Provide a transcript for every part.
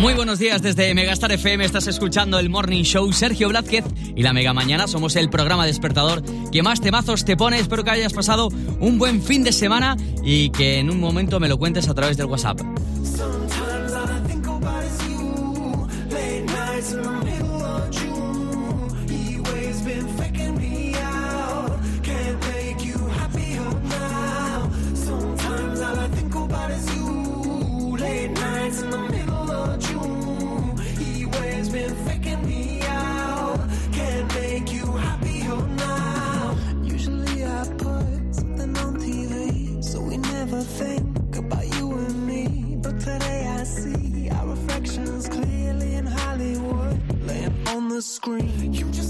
Muy buenos días desde Megastar FM. Estás escuchando el Morning Show. Sergio Blázquez y la Mega Mañana. Somos el programa despertador que más temazos te pone. Espero que hayas pasado un buen fin de semana y que en un momento me lo cuentes a través del WhatsApp. Screen. You just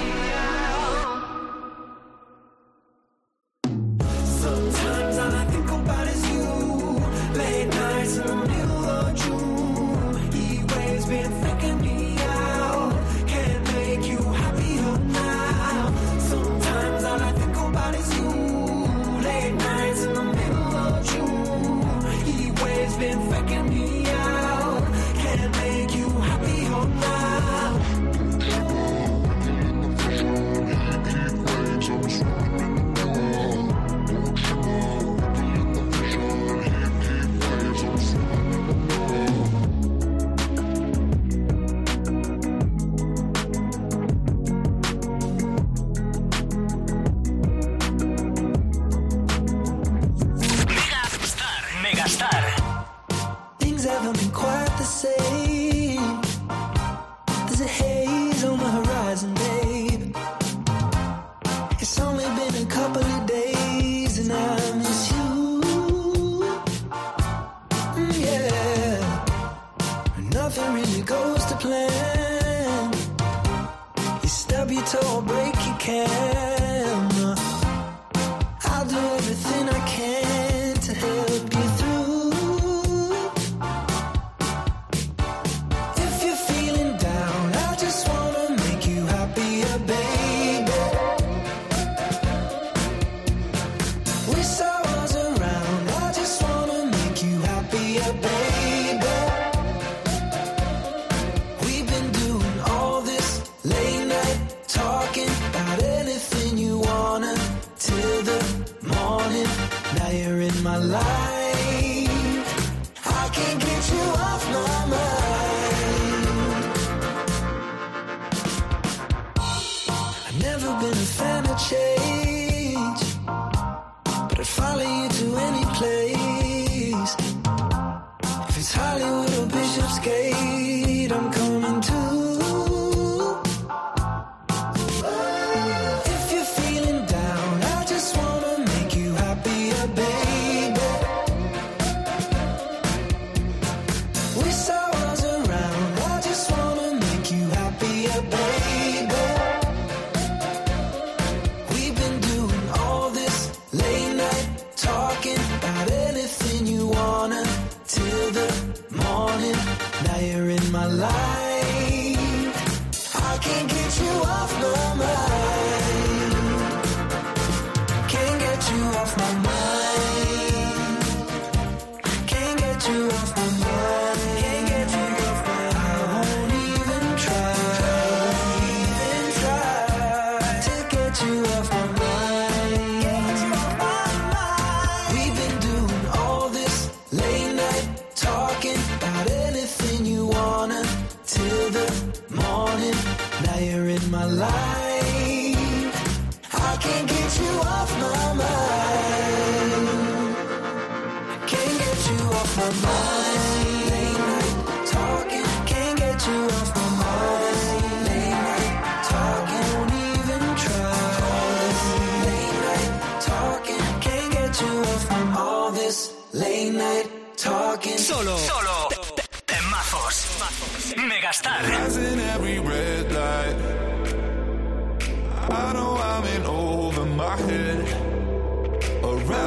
alive.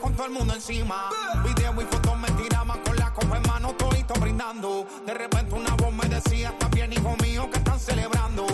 con todo el mundo encima. Video y fotos me tiraban con la copa en mano, todito brindando. De repente una voz me decía, está bien, hijo mío, que están celebrando.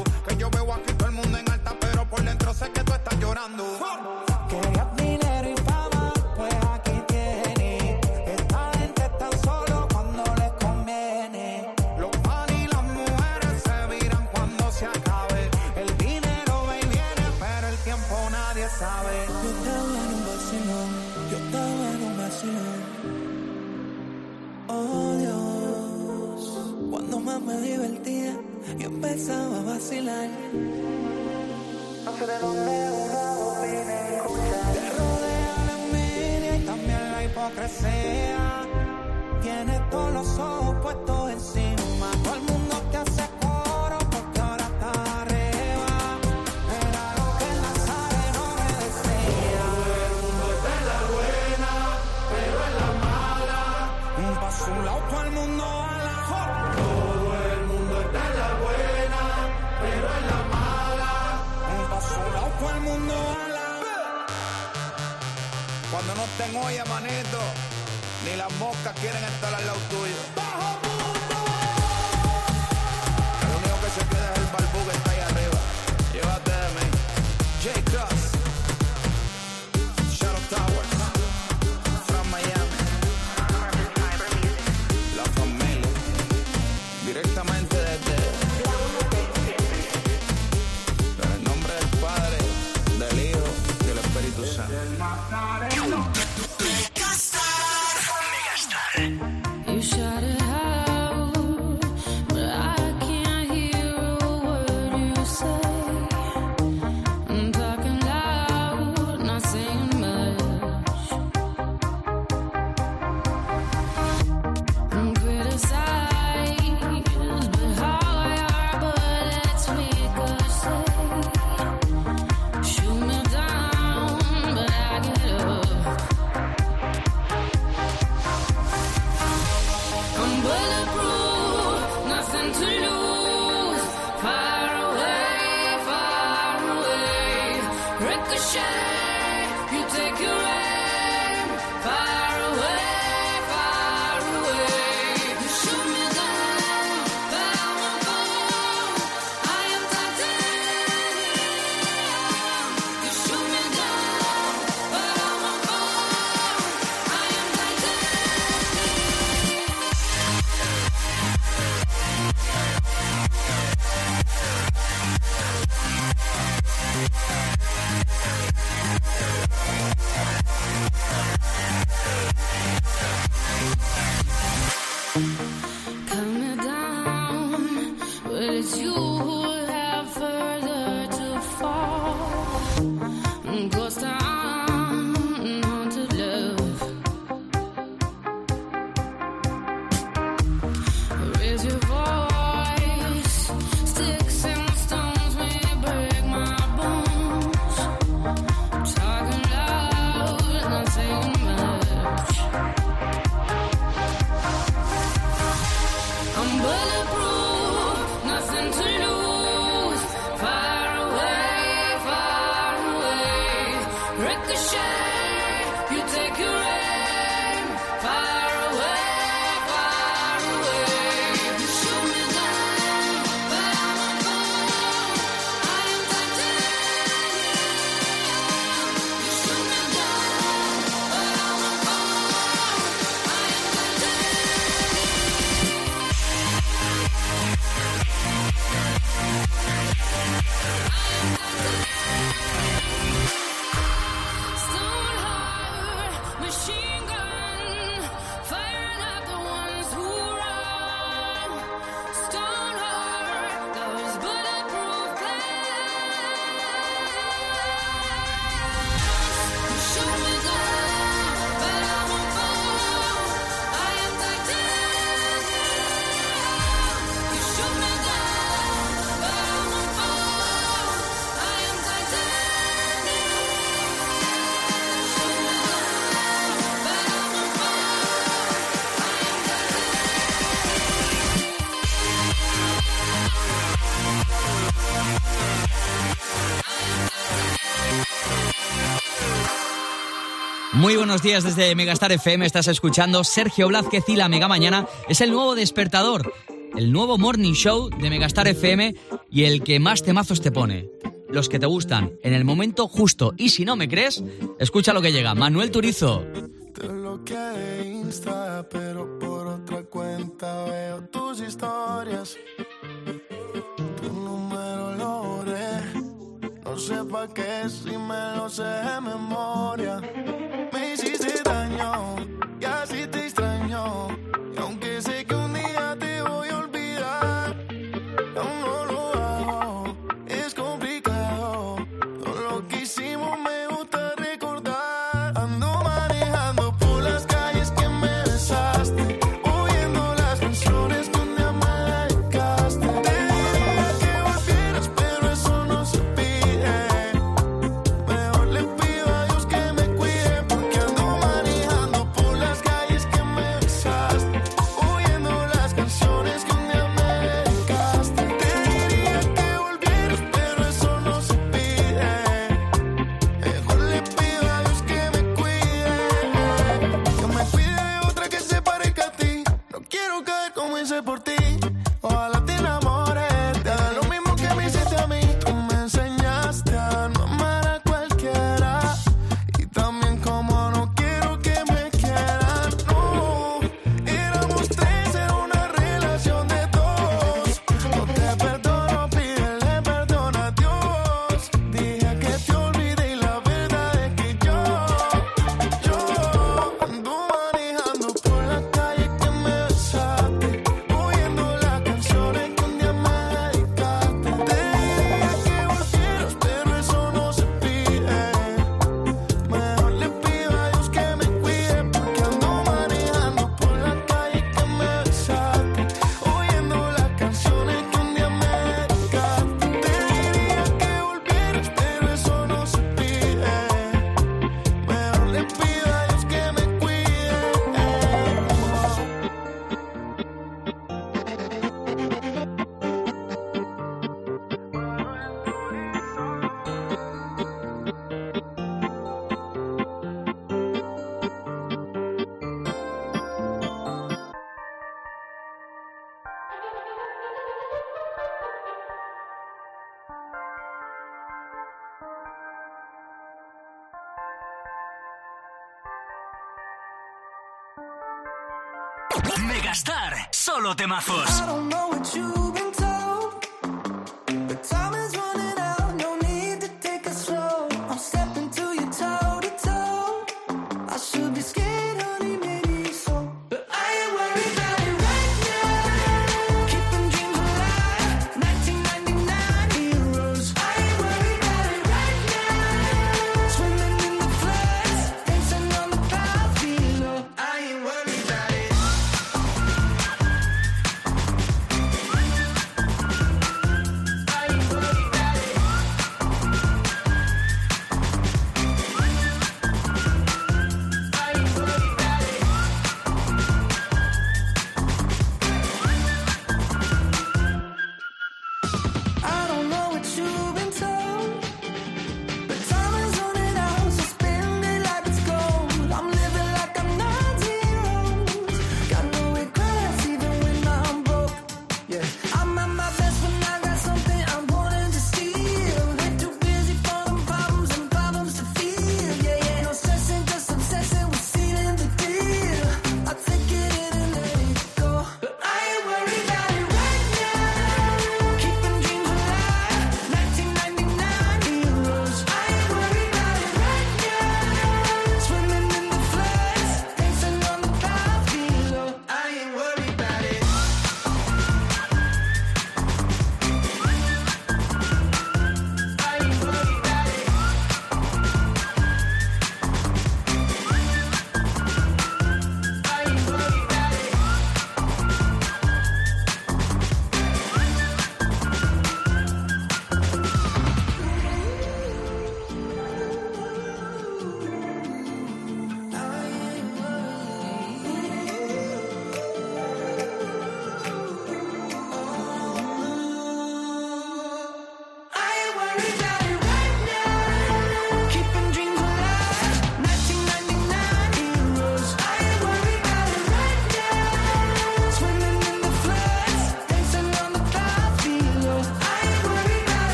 Tiene todos los ojos puestos encima. meten olla, manito. Ni las moscas quieren estar al lado tuyo. buenos días desde Megastar FM. Estás escuchando Sergio Blázquez y la Mega Mañana. Es el nuevo despertador, el nuevo morning show de Megastar FM y el que más temazos te pone. Los que te gustan, en el momento justo. Y si no me crees, escucha lo que llega. Manuel Turizo. Te Insta, pero por otra cuenta veo tus historias. Tu número lo. No sé qué si me lo sé de memoria. Solo temazos.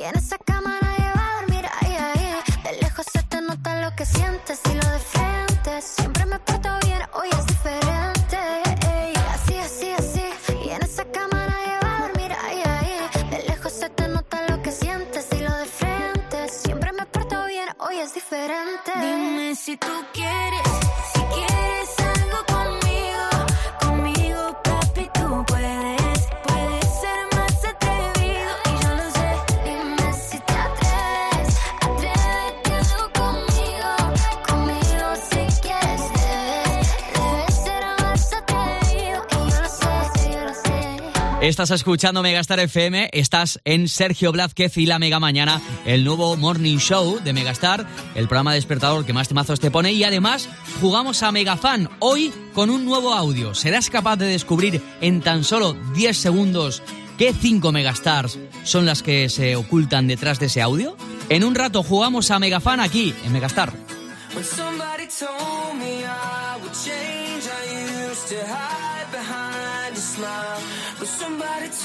Y en esa cama nadie va a dormir, ay, ay. De lejos se te nota lo que sientes y lo de frente. Siempre me porto bien, hoy es diferente. Así, así, así. Y en esa cama nadie va a dormir, ay, ay. De lejos se te nota lo que sientes y lo de frente. Siempre me porto bien, hoy es diferente. Dime si tú quieres. Estás escuchando Megastar FM, estás en Sergio Blázquez y la Mega Mañana, el nuevo morning show de Megastar, el programa despertador que más temazos te pone y además jugamos a Megafan hoy con un nuevo audio. Serás capaz de descubrir en tan solo 10 segundos qué 5 Megastars son las que se ocultan detrás de ese audio. En un rato jugamos a Megafan aquí en Megastar.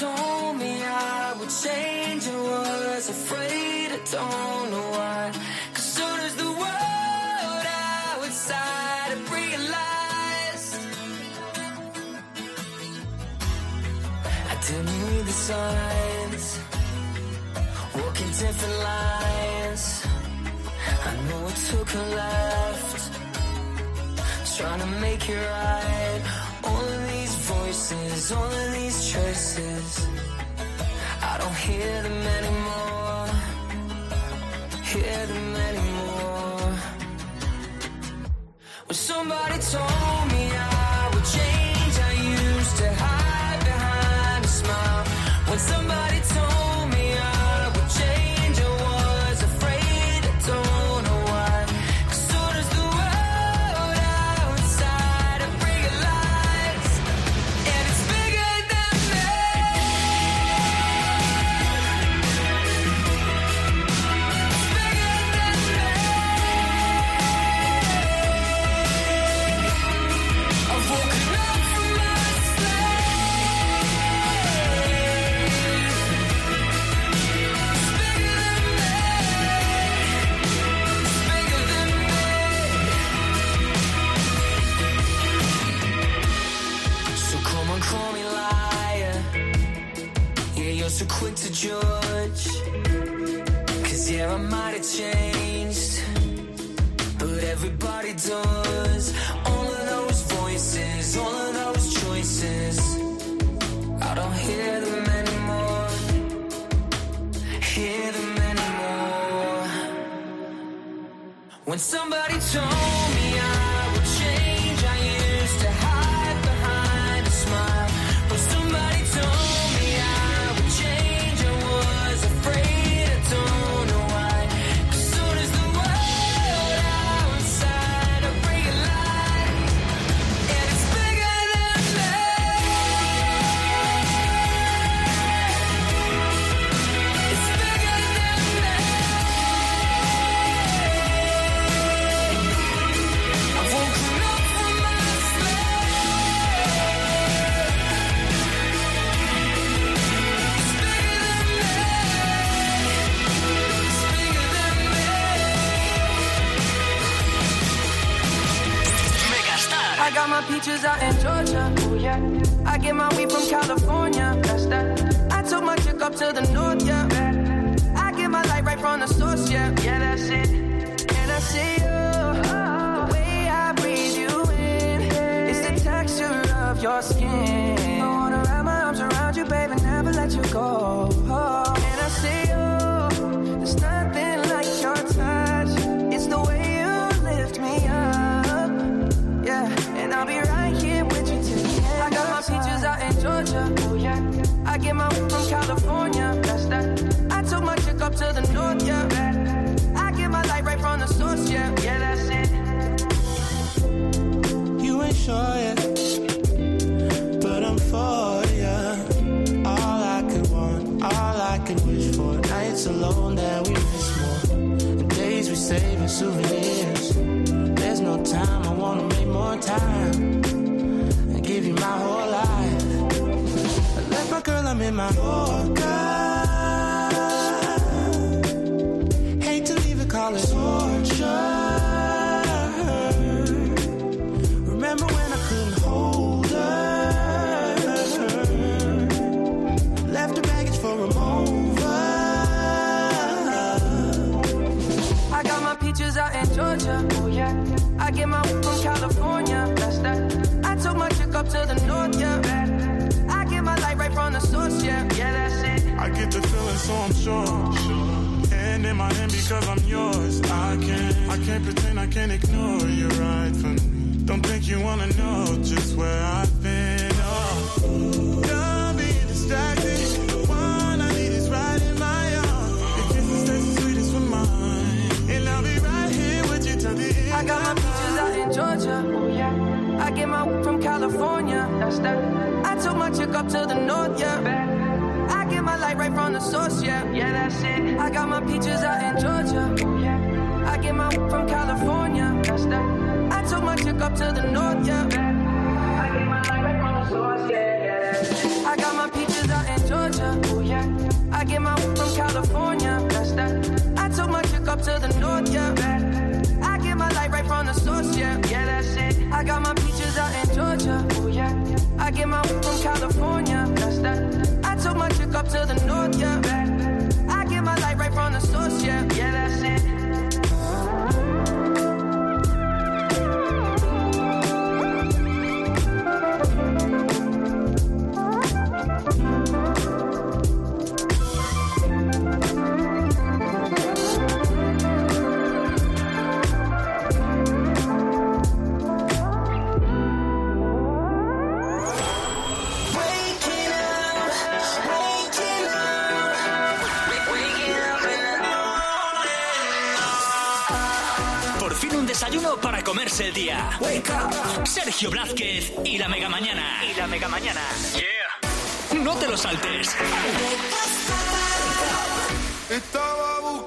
told me I would change and was afraid. I don't know why. Cause soon as the world outside I realized I didn't read the signs. Walking different lines. I know it took a left. Trying to make it right. Only verses, all of these choices. I don't hear them anymore, hear them anymore. When somebody told me I would change, I used to hide behind a smile. When somebody skin. I wanna wrap my arms around you, baby, never let you go. Oh. And I see you. There's nothing like your touch. It's the way you lift me up. Yeah, and I'll be right here with you till the end. I got my peaches out in Georgia. Oh yeah. I get my weed from California. That's that. I took my chick up to the north. Yeah. I get my light right from the source. Yeah, yeah, that's it. You ain't sure yet, souvenirs. There's no time, I wanna make more time and give you my whole life. I left my girl, I'm in my Yorker. Get the feeling, so I'm sure. Hand in my hand because I'm yours. I can't, I can't pretend, I can't ignore you right from me. Don't think you wanna know just where I've been. Oh, don't be distracted. The one I need is right in my arms. Your kisses taste the sweetest for mine, and I'll be right here with you till the end. I got my peaches out in Georgia. Oh yeah. I get my weed from California. That's that. I took my chick up to the north. Yeah. I the source. Yeah, yeah, that's it. I got my peaches out in Georgia. Oh yeah. I get my from California. That's that. I took my chick up to the north. Yeah. I get my light from the source. Yeah, yeah. I got my peaches out in Georgia. Oh yeah. I get my from California. That's that. I took my chick up to the north. Yeah. I get my light right from the source, yeah, yeah, that's it. I got my peaches out in Georgia, oh yeah. I get my from California, took chick up to the north, yeah. I get my light right from the source, yeah, yeah, Sergio Blázquez y la Mega Mañana. Y la Mega Mañana. Yeah. No te lo saltes. Estaba buscando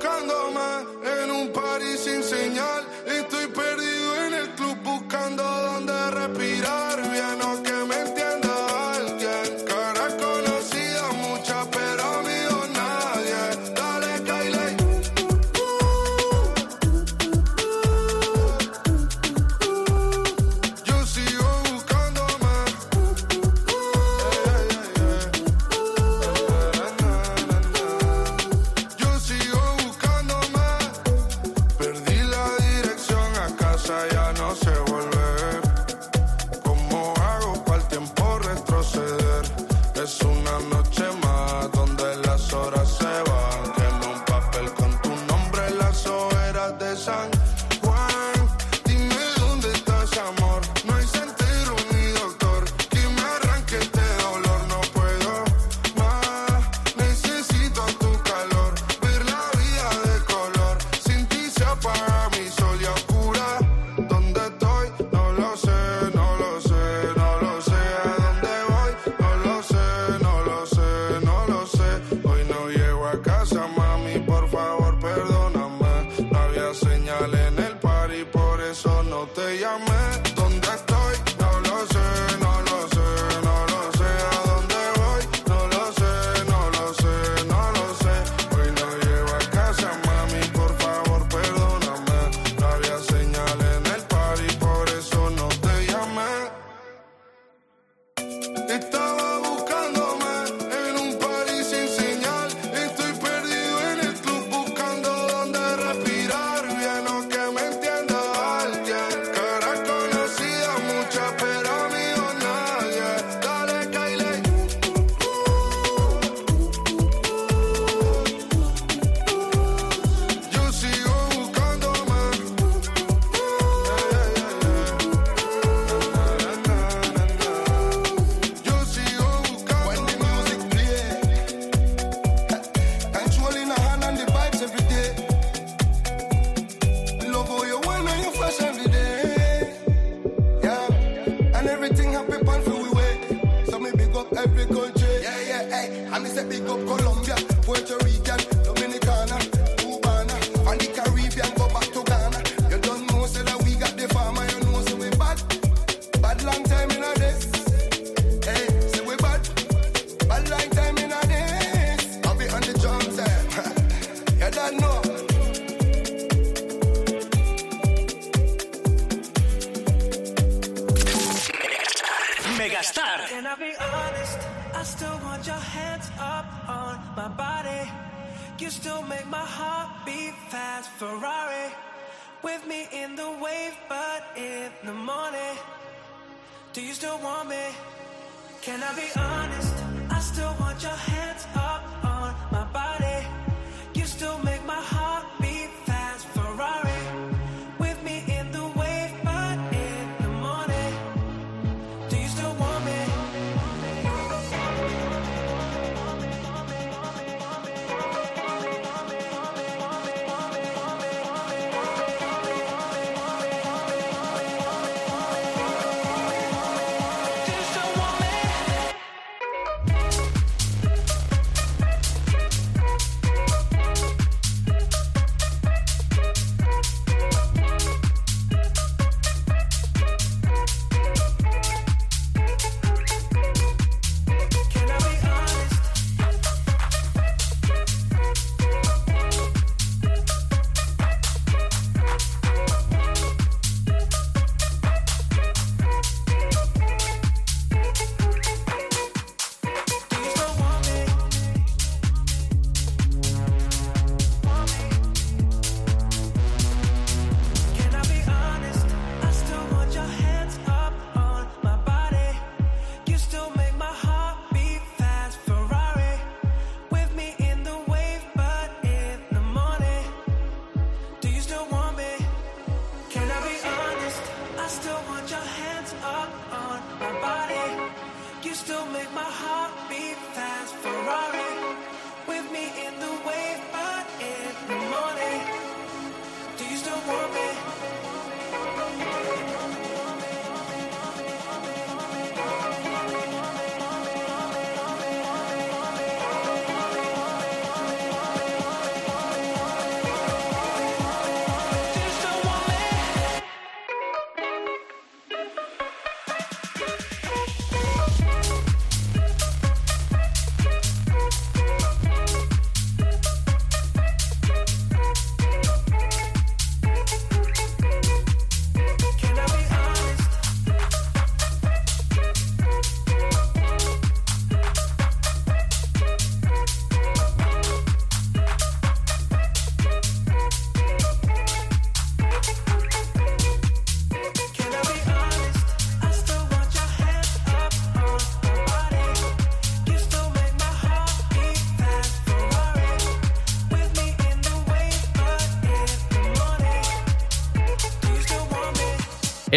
with me in the wave, but in the morning, do you still want me? Can I be honest? I still want your hands.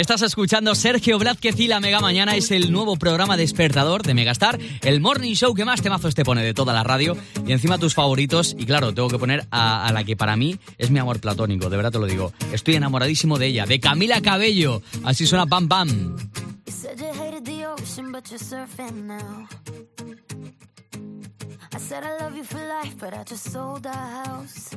Estás escuchando Sergio Blázquez y la Mega Mañana es el nuevo programa despertador de Megastar, el morning show que más temazos te pone de toda la radio y encima tus favoritos. Y claro, tengo que poner a, la que para mí es mi amor platónico, de verdad te lo digo. Estoy enamoradísimo de ella, de Camila Cabello. Así suena Pam Pam. I said I love you for life, but I just sold house.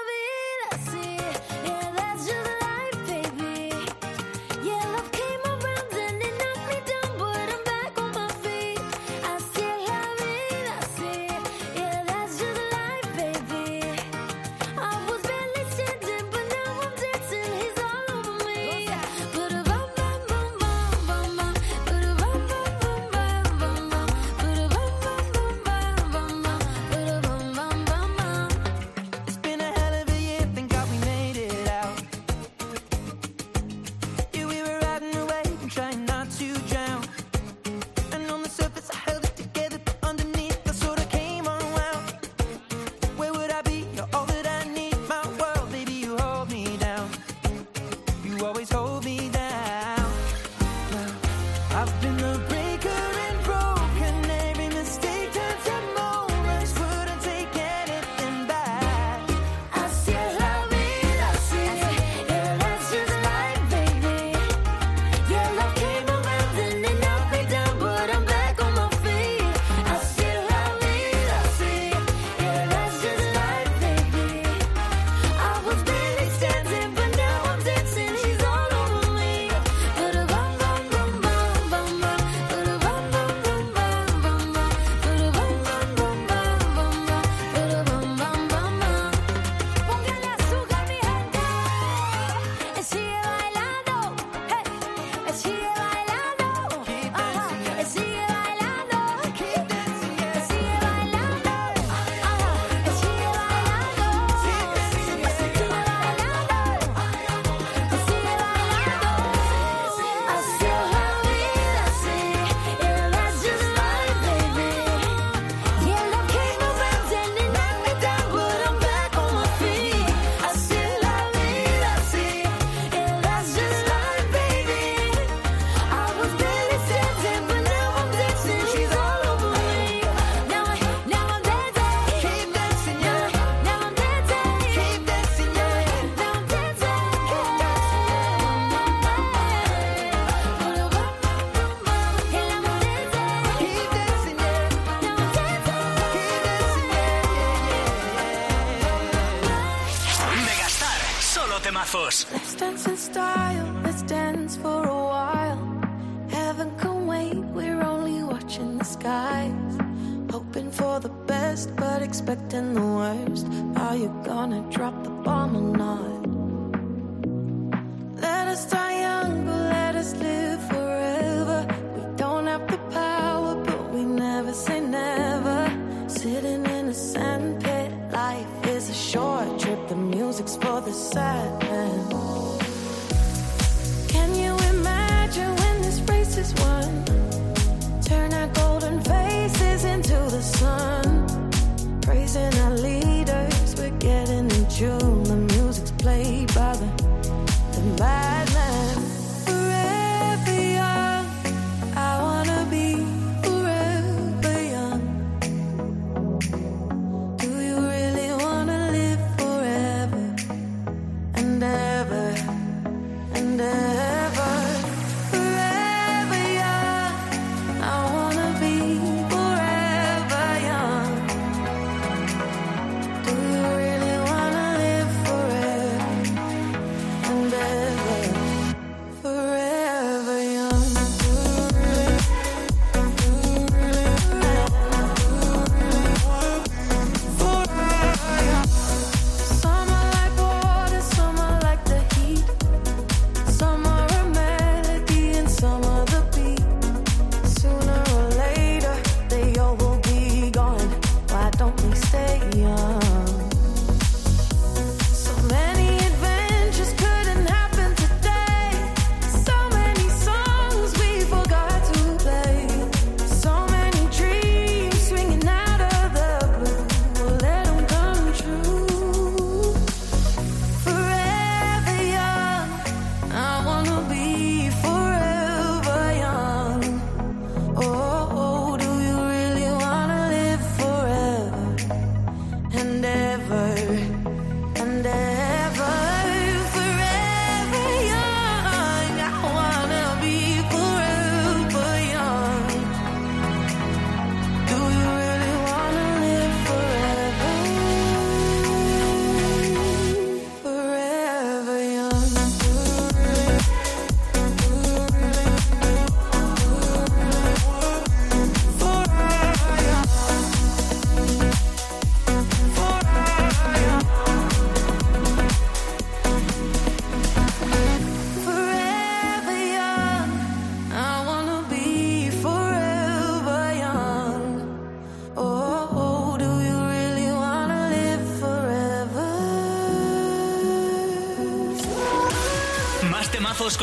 expecting the worst. Are you gonna drop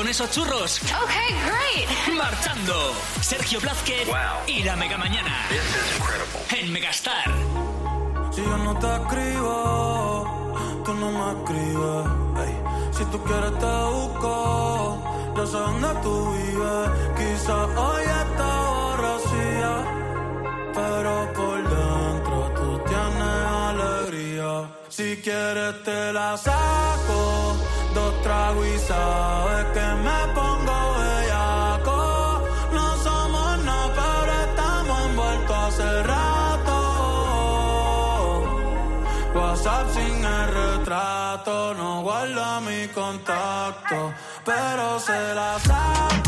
esos churros. Okay, great. Marchando. Sergio Blázquez wow. y la Mega Mañana. En Megastar. Si yo no te escribo, tú no me escribes. Hey. Si tú quieres te busco, ya sé dónde tú vives. Quizá hoy está borracía, pero por dentro tú tienes alegría. Si quieres te la saco dos tragos y sabes que me pongo bellaco. No somos nada, pero estamos envueltos hace rato. WhatsApp sin el retrato, no guarda mi contacto, pero se la saco.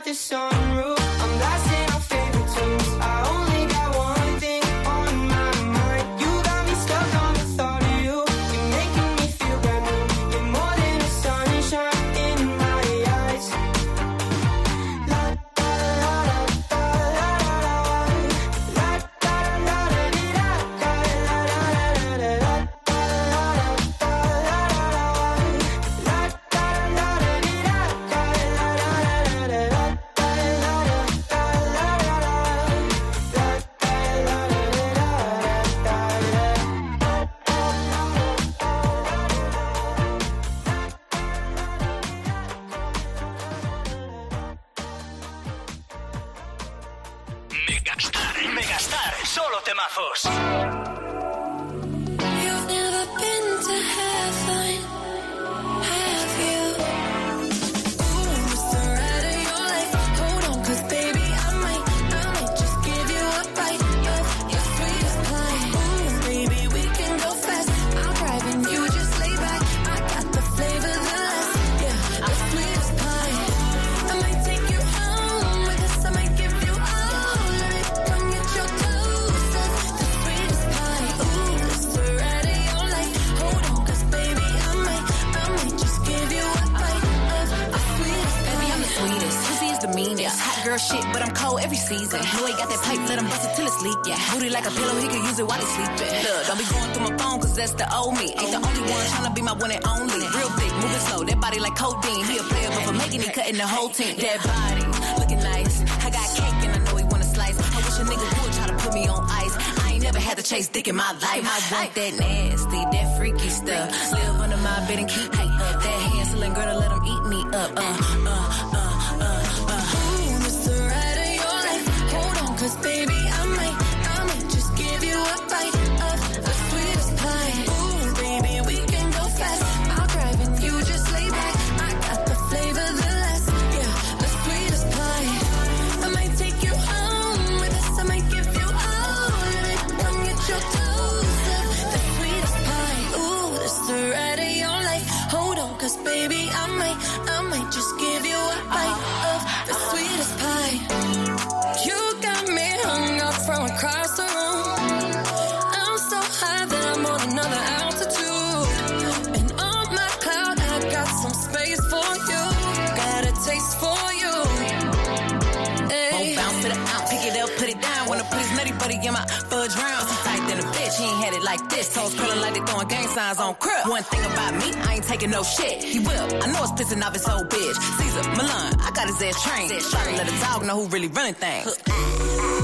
got this song the whole team. dead body looking nice. I got cake and I know he wanna slice. I wish a nigga would try to put me on ice. I ain't never had to chase dick in my life. I want that nasty, that freaky stuff. Live under my bed and keep up. That handsome girl to let him eat me up. Uh, uh signs on crib. One thing about me, I ain't taking no shit. He will. I know it's pissing off his old bitch. Caesar, Milan, I got his ass trained. Let a dog know who really running things.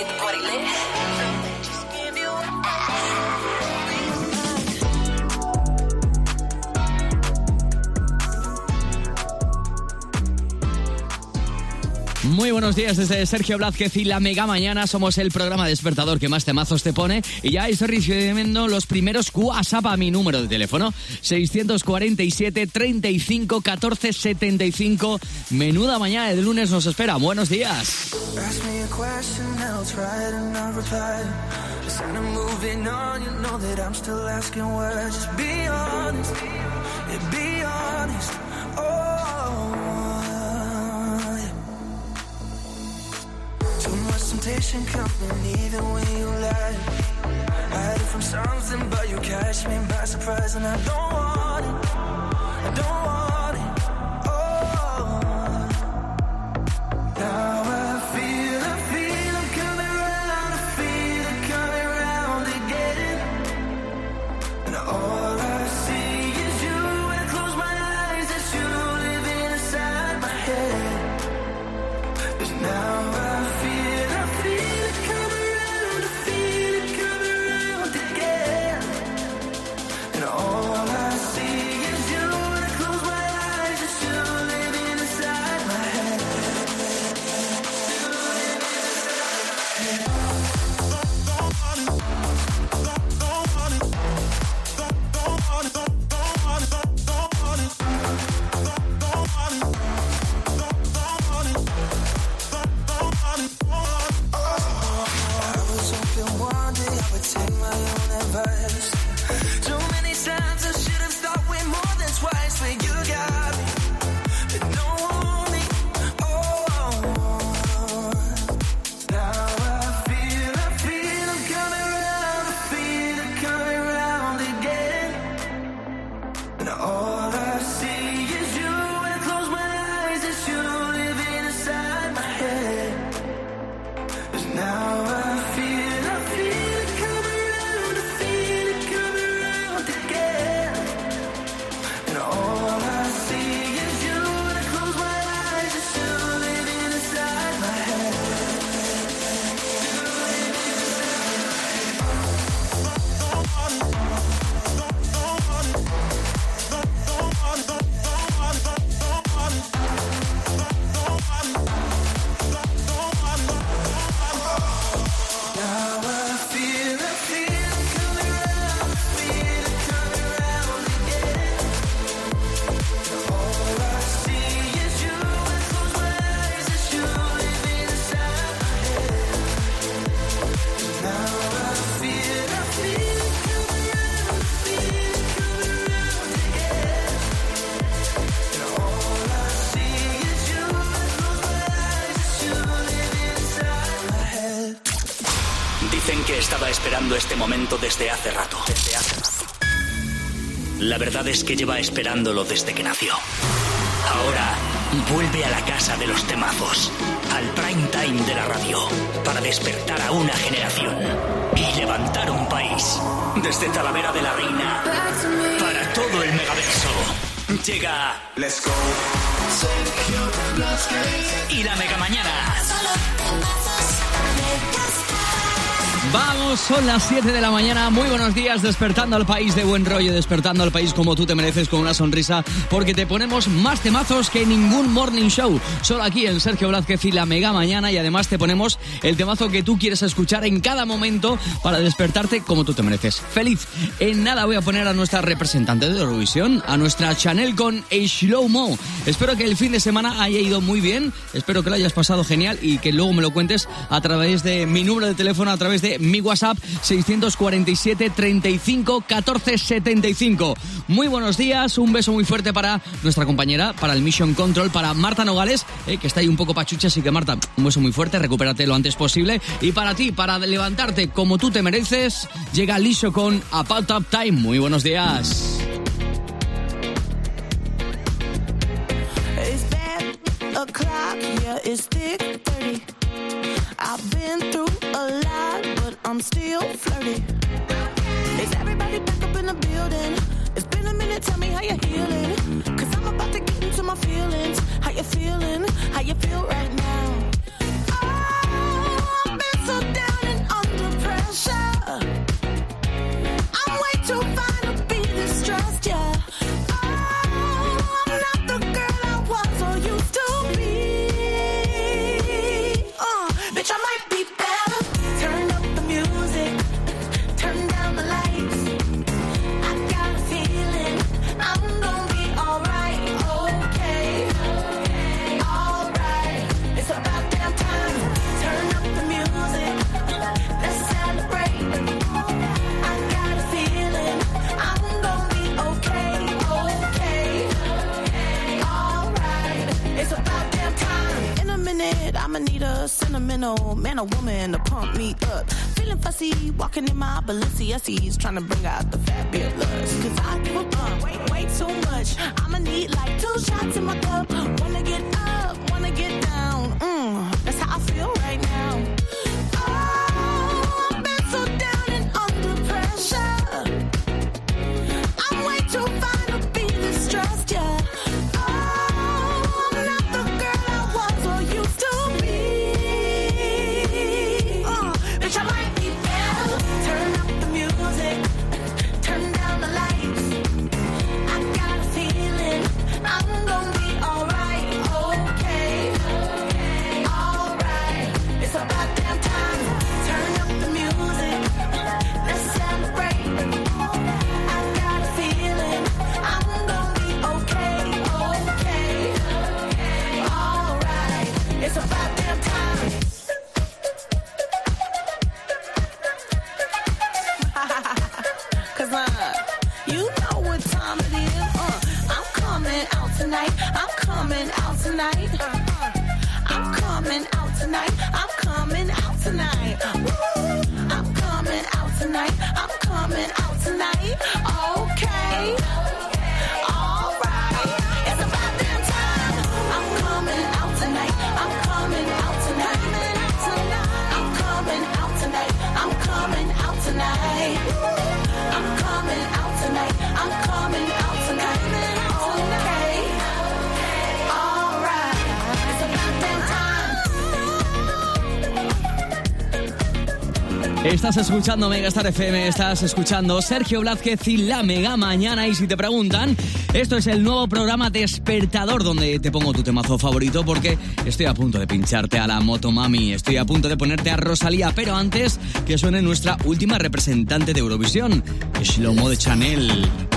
get the party lit. Muy buenos días desde Sergio Blázquez y la Mega Mañana. Somos el programa despertador que más temazos te pone. Y ya estoy recibiendo los primeros WhatsApp a mi número de teléfono: 647 35 14 75. Menuda mañana de lunes nos espera. Buenos días. temptation coming either way you lie. hiding from something, but you catch me by surprise, and I don't want it. I don't want it. Oh, now. Desde hace rato. Desde hace rato. La verdad es que lleva esperándolo desde que nació. Ahora vuelve a la casa de los temazos, al prime time de la radio, para despertar a una generación y levantar un país. Desde Talavera de la Reina para todo el megaverso. Llega Let's Go y la Mega Mañana. Vamos, son las 7 de la mañana. Muy buenos días, despertando al país de buen rollo, despertando al país como tú te mereces con una sonrisa, porque te ponemos más temazos que ningún morning show. Solo aquí en Sergio Blázquez y la Mega Mañana, y además te ponemos el temazo que tú quieres escuchar en cada momento para despertarte como tú te mereces. Feliz. En nada voy a poner a nuestra representante de Eurovisión, a nuestra Chanel con Slow Mo. Espero que el fin de semana haya ido muy bien, espero que lo hayas pasado genial y que luego me lo cuentes a través de mi número de teléfono, a través de mi WhatsApp 647 35 14 75. Muy buenos días, un beso muy fuerte para nuestra compañera, para el Mission Control, para Marta Nogales, eh, que está ahí un poco pachucha, así que Marta, un beso muy fuerte, recupérate lo antes posible. Y para ti, para levantarte como tú te mereces, llega Liso con A Put Up Time. Muy buenos días. It's bad o'clock, yeah, it's thick 30. I've been through a lot, but Still flirty. Is everybody back up in the building? It's been a minute, tell me how you're healing. Cause I'm about to get into my feelings. How you feeling? How you feel right now? Oh, I've been so down and under pressure. Sentimental man or woman to pump me up. Feeling fussy, walking in my Balenciennes, trying to bring out the fabulous. Cause I give a fuck way, way too much. I'ma need like two shots in my cup. Wanna get up, wanna get down. Mm, that's how I feel right now. Oh, I've been so down and under pressure. Escuchando Mega Star FM, estás escuchando Sergio Blázquez y la Mega Mañana. Y si te preguntan, esto es el nuevo programa Despertador, donde te pongo tu temazo favorito porque estoy a punto de pincharte a la Motomami, estoy a punto de ponerte a Rosalía, pero antes que suene nuestra última representante de Eurovisión, Shlomo de Chanel.